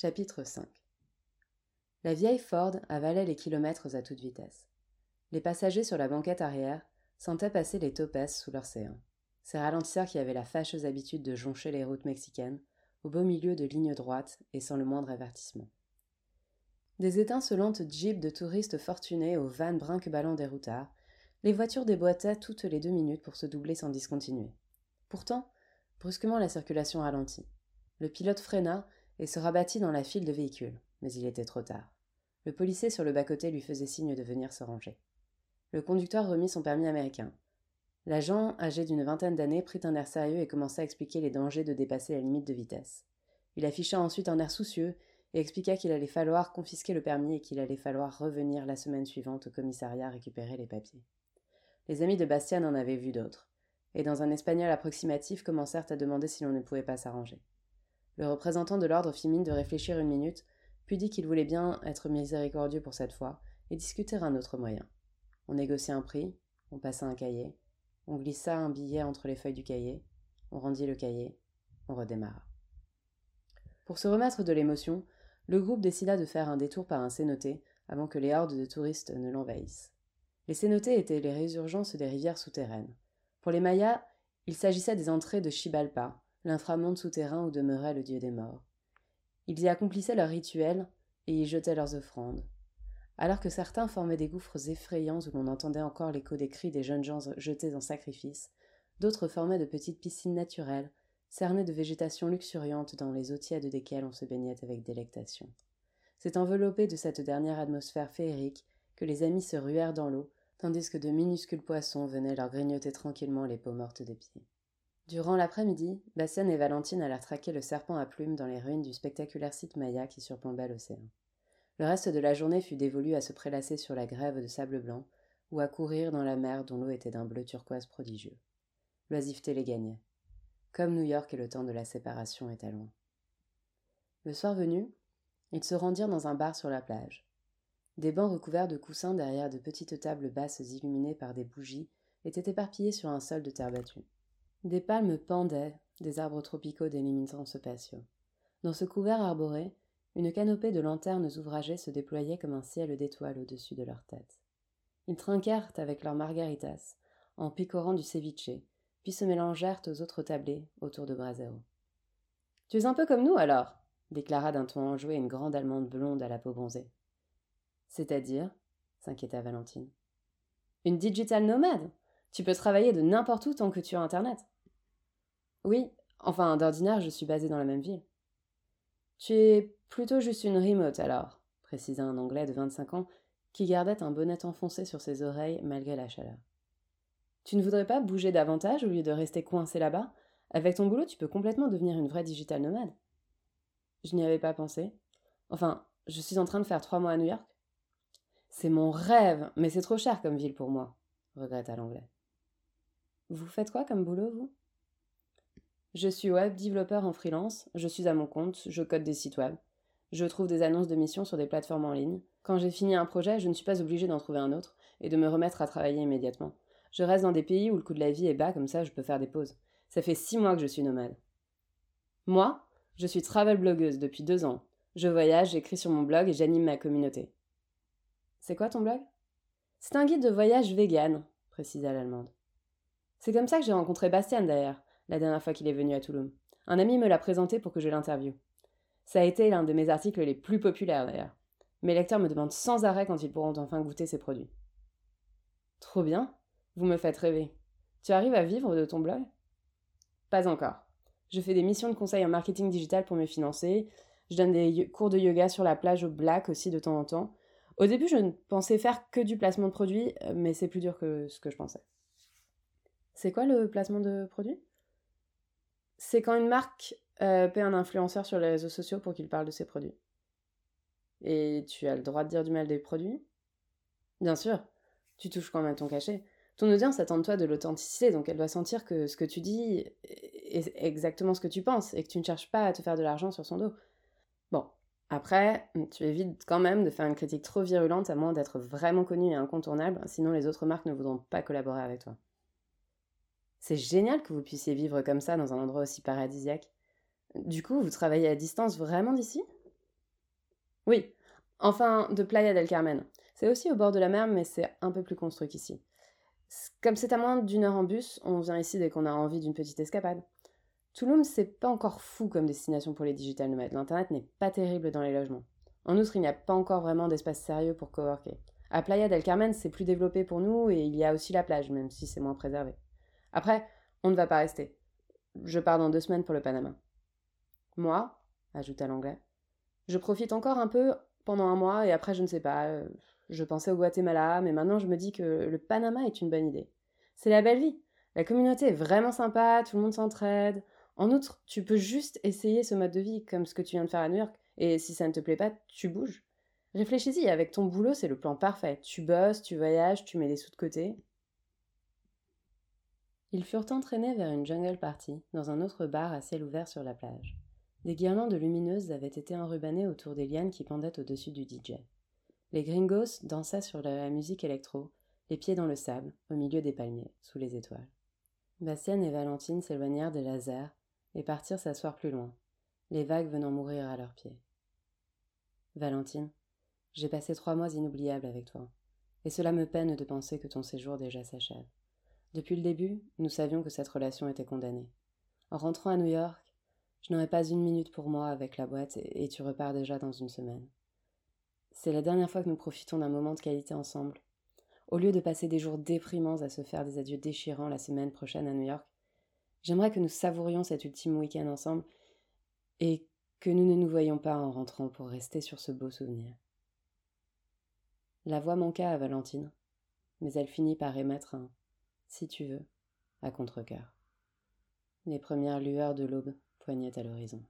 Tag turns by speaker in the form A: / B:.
A: Chapitre 5 La vieille Ford avalait les kilomètres à toute vitesse. Les passagers sur la banquette arrière sentaient passer les topes sous séants. Ces ralentisseurs qui avaient la fâcheuse habitude de joncher les routes mexicaines, au beau milieu de lignes droites et sans le moindre avertissement. Des étincelantes jeeps de touristes fortunés aux vannes brinque-ballants des routards, les voitures déboîtaient toutes les deux minutes pour se doubler sans discontinuer. Pourtant, brusquement la circulation ralentit. Le pilote freina et se rabattit dans la file de véhicules, mais il était trop tard. Le policier sur le bas-côté lui faisait signe de venir se ranger. Le conducteur remit son permis américain. L'agent, âgé d'une vingtaine d'années, prit un air sérieux et commença à expliquer les dangers de dépasser la limite de vitesse. Il afficha ensuite un air soucieux et expliqua qu'il allait falloir confisquer le permis et qu'il allait falloir revenir la semaine suivante au commissariat récupérer les papiers. Les amis de Bastien en avaient vu d'autres, et dans un espagnol approximatif commencèrent à demander si l'on ne pouvait pas s'arranger. Le représentant de l'ordre fit mine de réfléchir une minute, puis dit qu'il voulait bien être miséricordieux pour cette fois, et discuter un autre moyen. On négocia un prix, on passa un cahier, on glissa un billet entre les feuilles du cahier, on rendit le cahier, on redémarra. Pour se remettre de l'émotion, le groupe décida de faire un détour par un cénoté avant que les hordes de touristes ne l'envahissent. Les cénotés étaient les résurgences des rivières souterraines. Pour les Mayas, il s'agissait des entrées de Chibalpa, l'inframonde souterrain où demeurait le dieu des morts. Ils y accomplissaient leurs rituels et y jetaient leurs offrandes alors que certains formaient des gouffres effrayants où l'on entendait encore l'écho des cris des jeunes gens jetés en sacrifice, d'autres formaient de petites piscines naturelles, cernées de végétation luxuriante dans les eaux tièdes desquelles on se baignait avec délectation. C'est enveloppé de cette dernière atmosphère féerique que les amis se ruèrent dans l'eau, tandis que de minuscules poissons venaient leur grignoter tranquillement les peaux mortes des pieds. Durant l'après-midi, Bastien et Valentine allèrent traquer le serpent à plumes dans les ruines du spectaculaire site Maya qui surplombait l'océan. Le reste de la journée fut dévolu à se prélasser sur la grève de sable blanc ou à courir dans la mer dont l'eau était d'un bleu turquoise prodigieux. L'oisiveté les gagnait. Comme New York et le temps de la séparation était loin. Le soir venu, ils se rendirent dans un bar sur la plage. Des bancs recouverts de coussins derrière de petites tables basses illuminées par des bougies étaient éparpillés sur un sol de terre battue. Des palmes pendaient, des arbres tropicaux délimitant ce patio. Dans ce couvert arboré, une canopée de lanternes ouvragées se déployait comme un ciel d'étoiles au-dessus de leurs têtes. Ils trinquèrent avec leurs margaritas, en picorant du ceviche, puis se mélangèrent aux autres tablés autour de Brasero. Tu es un peu comme nous alors déclara d'un ton enjoué une grande allemande blonde à la peau bronzée. C'est-à-dire? s'inquiéta Valentine. Une digital nomade Tu peux travailler de n'importe où tant que tu as Internet. Oui, enfin, d'ordinaire, je suis basée dans la même ville. Tu es plutôt juste une remote alors, précisa un Anglais de vingt-cinq ans qui gardait un bonnet enfoncé sur ses oreilles malgré la chaleur. Tu ne voudrais pas bouger davantage au lieu de rester coincé là-bas? Avec ton boulot, tu peux complètement devenir une vraie digital nomade. Je n'y avais pas pensé. Enfin, je suis en train de faire trois mois à New York. C'est mon rêve, mais c'est trop cher comme ville pour moi, regretta l'anglais. Vous faites quoi comme boulot, vous? Je suis web développeur en freelance, je suis à mon compte, je code des sites web. Je trouve des annonces de missions sur des plateformes en ligne. Quand j'ai fini un projet, je ne suis pas obligée d'en trouver un autre et de me remettre à travailler immédiatement. Je reste dans des pays où le coût de la vie est bas, comme ça je peux faire des pauses. Ça fait six mois que je suis nomade. Moi, je suis travel blogueuse depuis deux ans. Je voyage, j'écris sur mon blog et j'anime ma communauté. C'est quoi ton blog? C'est un guide de voyage vegan, précisa l'allemande. C'est comme ça que j'ai rencontré Bastien d'ailleurs la dernière fois qu'il est venu à Toulouse. Un ami me l'a présenté pour que je l'interviewe. Ça a été l'un de mes articles les plus populaires d'ailleurs. Mes lecteurs me demandent sans arrêt quand ils pourront enfin goûter ces produits. Trop bien, vous me faites rêver. Tu arrives à vivre de ton blog? Pas encore. Je fais des missions de conseil en marketing digital pour me financer. Je donne des cours de yoga sur la plage au Black aussi de temps en temps. Au début, je ne pensais faire que du placement de produits, mais c'est plus dur que ce que je pensais. C'est quoi le placement de produits c'est quand une marque euh, paie un influenceur sur les réseaux sociaux pour qu'il parle de ses produits. Et tu as le droit de dire du mal des produits? Bien sûr, tu touches quand même ton cachet. Ton audience attend de toi de l'authenticité, donc elle doit sentir que ce que tu dis est exactement ce que tu penses et que tu ne cherches pas à te faire de l'argent sur son dos. Bon, après, tu évites quand même de faire une critique trop virulente à moins d'être vraiment connu et incontournable, sinon les autres marques ne voudront pas collaborer avec toi. C'est génial que vous puissiez vivre comme ça dans un endroit aussi paradisiaque. Du coup, vous travaillez à distance vraiment d'ici? Oui, enfin de Playa del Carmen. C'est aussi au bord de la mer, mais c'est un peu plus construit qu'ici. Comme c'est à moins d'une heure en bus, on vient ici dès qu'on a envie d'une petite escapade. Tulum, c'est pas encore fou comme destination pour les digital nomades. L'internet n'est pas terrible dans les logements. En outre, il n'y a pas encore vraiment d'espace sérieux pour coworker. À Playa del Carmen, c'est plus développé pour nous et il y a aussi la plage, même si c'est moins préservé. Après, on ne va pas rester. Je pars dans deux semaines pour le Panama. Moi, ajouta l'anglais, je profite encore un peu pendant un mois et après je ne sais pas. Euh, je pensais au Guatemala, mais maintenant je me dis que le Panama est une bonne idée. C'est la belle vie. La communauté est vraiment sympa, tout le monde s'entraide. En outre, tu peux juste essayer ce mode de vie comme ce que tu viens de faire à New York. Et si ça ne te plaît pas, tu bouges. Réfléchis-y, avec ton boulot, c'est le plan parfait. Tu bosses, tu voyages, tu mets des sous de côté. Ils furent entraînés vers une jungle party, dans un autre bar à ciel ouvert sur la plage. Des guirlandes lumineuses avaient été enrubannées autour des lianes qui pendaient au-dessus du DJ. Les gringos dansaient sur la musique électro, les pieds dans le sable, au milieu des palmiers, sous les étoiles. Bastienne et Valentine s'éloignèrent des lasers et partirent s'asseoir plus loin, les vagues venant mourir à leurs pieds. Valentine, j'ai passé trois mois inoubliables avec toi, et cela me peine de penser que ton séjour déjà s'achève. Depuis le début, nous savions que cette relation était condamnée. En rentrant à New York, je n'aurai pas une minute pour moi avec la boîte et, tu repars déjà dans une semaine. C'est la dernière fois que nous profitons d'un moment de qualité ensemble. Au lieu de passer des jours déprimants à se faire des adieux déchirants la semaine prochaine à New York, j'aimerais que nous savourions cet ultime week-end ensemble et que nous ne nous voyions pas en rentrant pour rester sur ce beau souvenir. La voix manqua à Valentine, mais elle finit par émettre un si tu veux à contre-cœur. Les premières lueurs de l'aube poignaient à l'horizon.